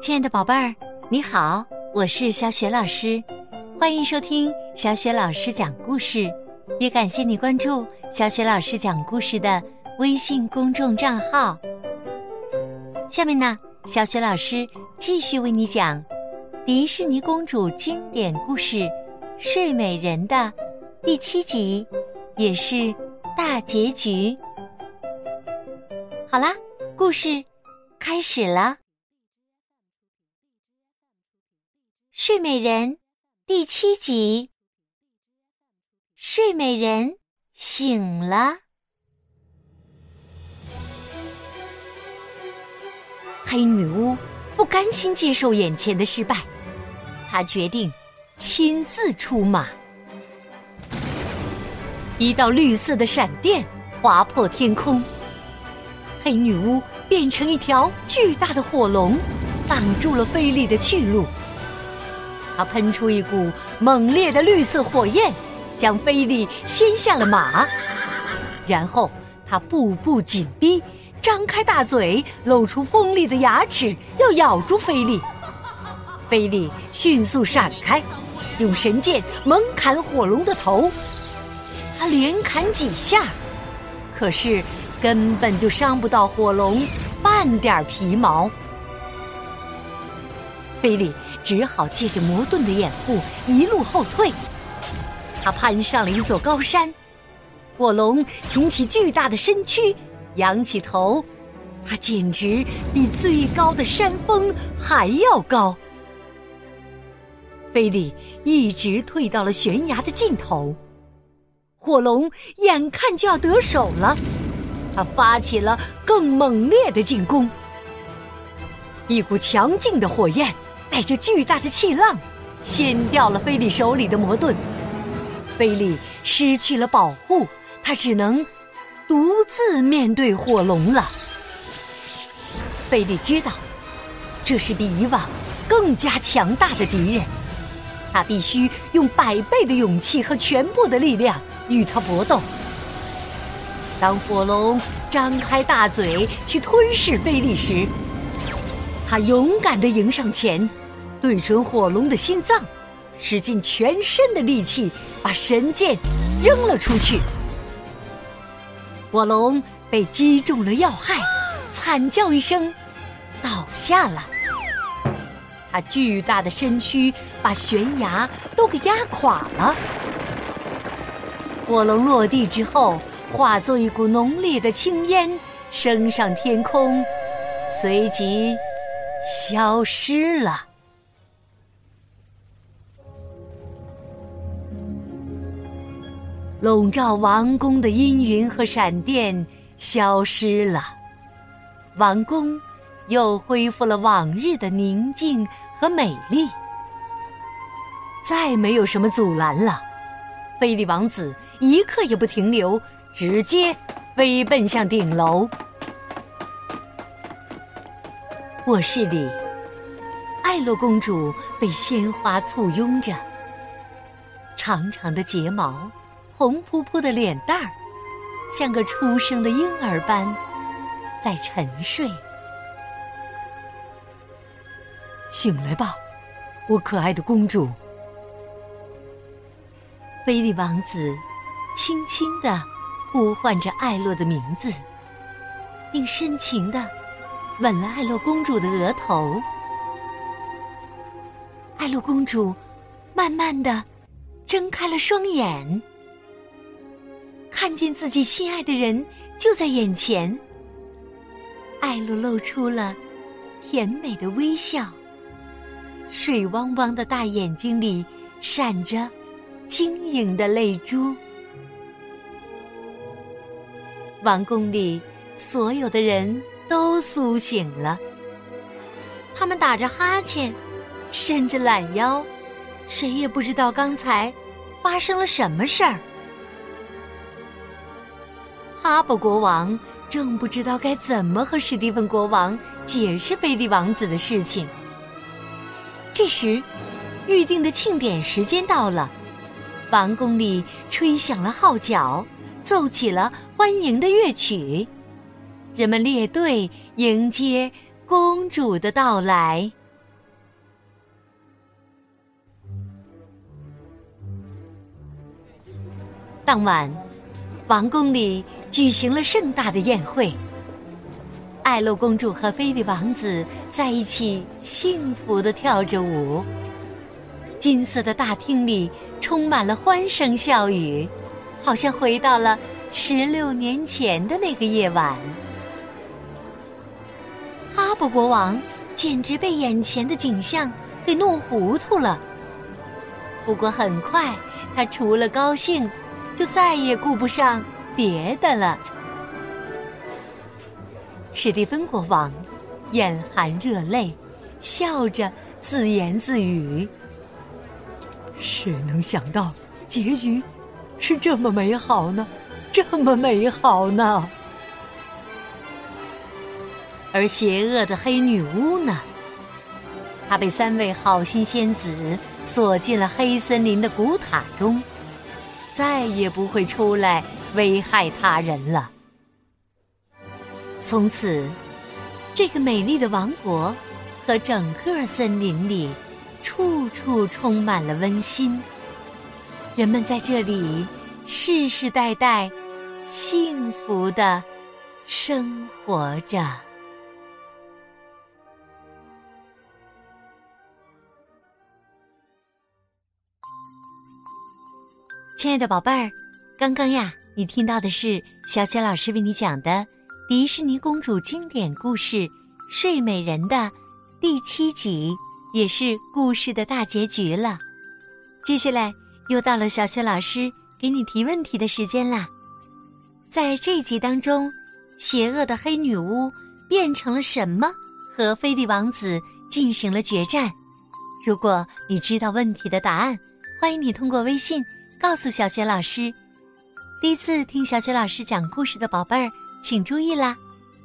亲爱的宝贝儿，你好，我是小雪老师，欢迎收听小雪老师讲故事，也感谢你关注小雪老师讲故事的微信公众账号。下面呢，小雪老师继续为你讲迪士尼公主经典故事《睡美人》的第七集，也是大结局。好啦，故事开始了，《睡美人》第七集。睡美人醒了，黑女巫不甘心接受眼前的失败，她决定亲自出马。一道绿色的闪电划破天空。黑女巫变成一条巨大的火龙，挡住了菲利的去路。他喷出一股猛烈的绿色火焰，将菲利掀下了马。然后他步步紧逼，张开大嘴，露出锋利的牙齿，要咬住菲利。菲利迅速闪开，用神剑猛砍火龙的头。他连砍几下，可是。根本就伤不到火龙半点皮毛，菲利只好借着魔盾的掩护一路后退。他攀上了一座高山，火龙挺起巨大的身躯，仰起头，它简直比最高的山峰还要高。菲利一直退到了悬崖的尽头，火龙眼看就要得手了。他发起了更猛烈的进攻，一股强劲的火焰带着巨大的气浪，掀掉了菲利手里的魔盾。菲利失去了保护，他只能独自面对火龙了。菲利知道，这是比以往更加强大的敌人，他必须用百倍的勇气和全部的力量与他搏斗。当火龙张开大嘴去吞噬菲利时，他勇敢地迎上前，对准火龙的心脏，使尽全身的力气把神剑扔了出去。火龙被击中了要害，惨叫一声，倒下了。他巨大的身躯把悬崖都给压垮了。火龙落地之后。化作一股浓烈的青烟，升上天空，随即消失了。笼罩王宫的阴云和闪电消失了，王宫又恢复了往日的宁静和美丽。再没有什么阻拦了，菲利王子一刻也不停留。直接飞奔向顶楼。卧室里，艾洛公主被鲜花簇拥着，长长的睫毛，红扑扑的脸蛋儿，像个出生的婴儿般在沉睡。醒来吧，我可爱的公主！菲利王子轻轻的。呼唤着艾洛的名字，并深情的吻了艾洛公主的额头。艾洛公主慢慢的睁开了双眼，看见自己心爱的人就在眼前。艾洛露出了甜美的微笑，水汪汪的大眼睛里闪着晶莹的泪珠。王宫里所有的人都苏醒了，他们打着哈欠，伸着懒腰，谁也不知道刚才发生了什么事儿。哈勃国王正不知道该怎么和史蒂芬国王解释菲利王子的事情。这时，预定的庆典时间到了，王宫里吹响了号角。奏起了欢迎的乐曲，人们列队迎接公主的到来。当晚，王宫里举行了盛大的宴会。艾露公主和菲利王子在一起幸福的跳着舞。金色的大厅里充满了欢声笑语，好像回到了十六年前的那个夜晚。布国王简直被眼前的景象给弄糊涂了。不过很快，他除了高兴，就再也顾不上别的了。史蒂芬国王眼含热泪，笑着自言自语：“谁能想到结局是这么美好呢？这么美好呢？”而邪恶的黑女巫呢？她被三位好心仙子锁进了黑森林的古塔中，再也不会出来危害他人了。从此，这个美丽的王国和整个森林里，处处充满了温馨。人们在这里世世代代幸福的生活着。亲爱的宝贝儿，刚刚呀，你听到的是小雪老师为你讲的。迪士尼公主经典故事《睡美人》的第七集，也是故事的大结局了。接下来又到了小雪老师给你提问题的时间啦。在这集当中，邪恶的黑女巫变成了什么？和菲利王子进行了决战。如果你知道问题的答案，欢迎你通过微信告诉小雪老师。第一次听小雪老师讲故事的宝贝儿。请注意啦，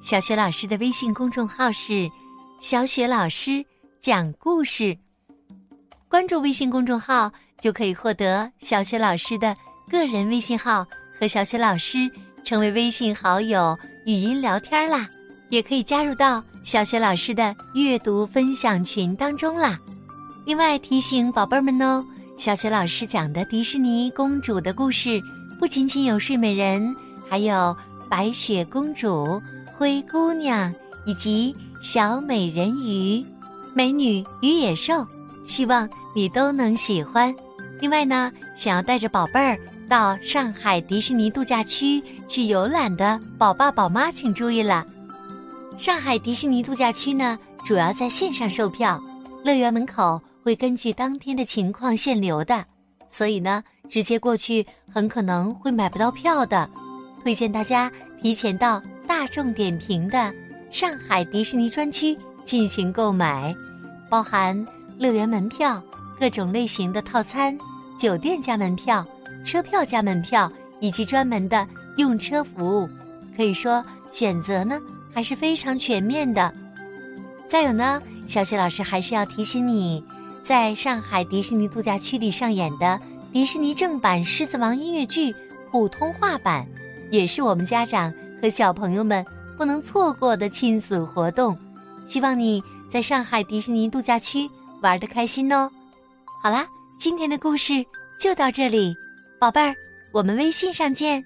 小雪老师的微信公众号是“小雪老师讲故事”。关注微信公众号就可以获得小雪老师的个人微信号，和小雪老师成为微信好友，语音聊天啦。也可以加入到小雪老师的阅读分享群当中啦。另外提醒宝贝儿们哦，小雪老师讲的迪士尼公主的故事，不仅仅有睡美人，还有。白雪公主、灰姑娘以及小美人鱼、美女与野兽，希望你都能喜欢。另外呢，想要带着宝贝儿到上海迪士尼度假区去游览的宝爸宝妈，请注意了。上海迪士尼度假区呢，主要在线上售票，乐园门口会根据当天的情况限流的，所以呢，直接过去很可能会买不到票的。推荐大家提前到大众点评的上海迪士尼专区进行购买，包含乐园门票、各种类型的套餐、酒店加门票、车票加门票以及专门的用车服务，可以说选择呢还是非常全面的。再有呢，小雪老师还是要提醒你，在上海迪士尼度假区里上演的迪士尼正版《狮子王》音乐剧普通话版。也是我们家长和小朋友们不能错过的亲子活动，希望你在上海迪士尼度假区玩的开心哦。好啦，今天的故事就到这里，宝贝儿，我们微信上见。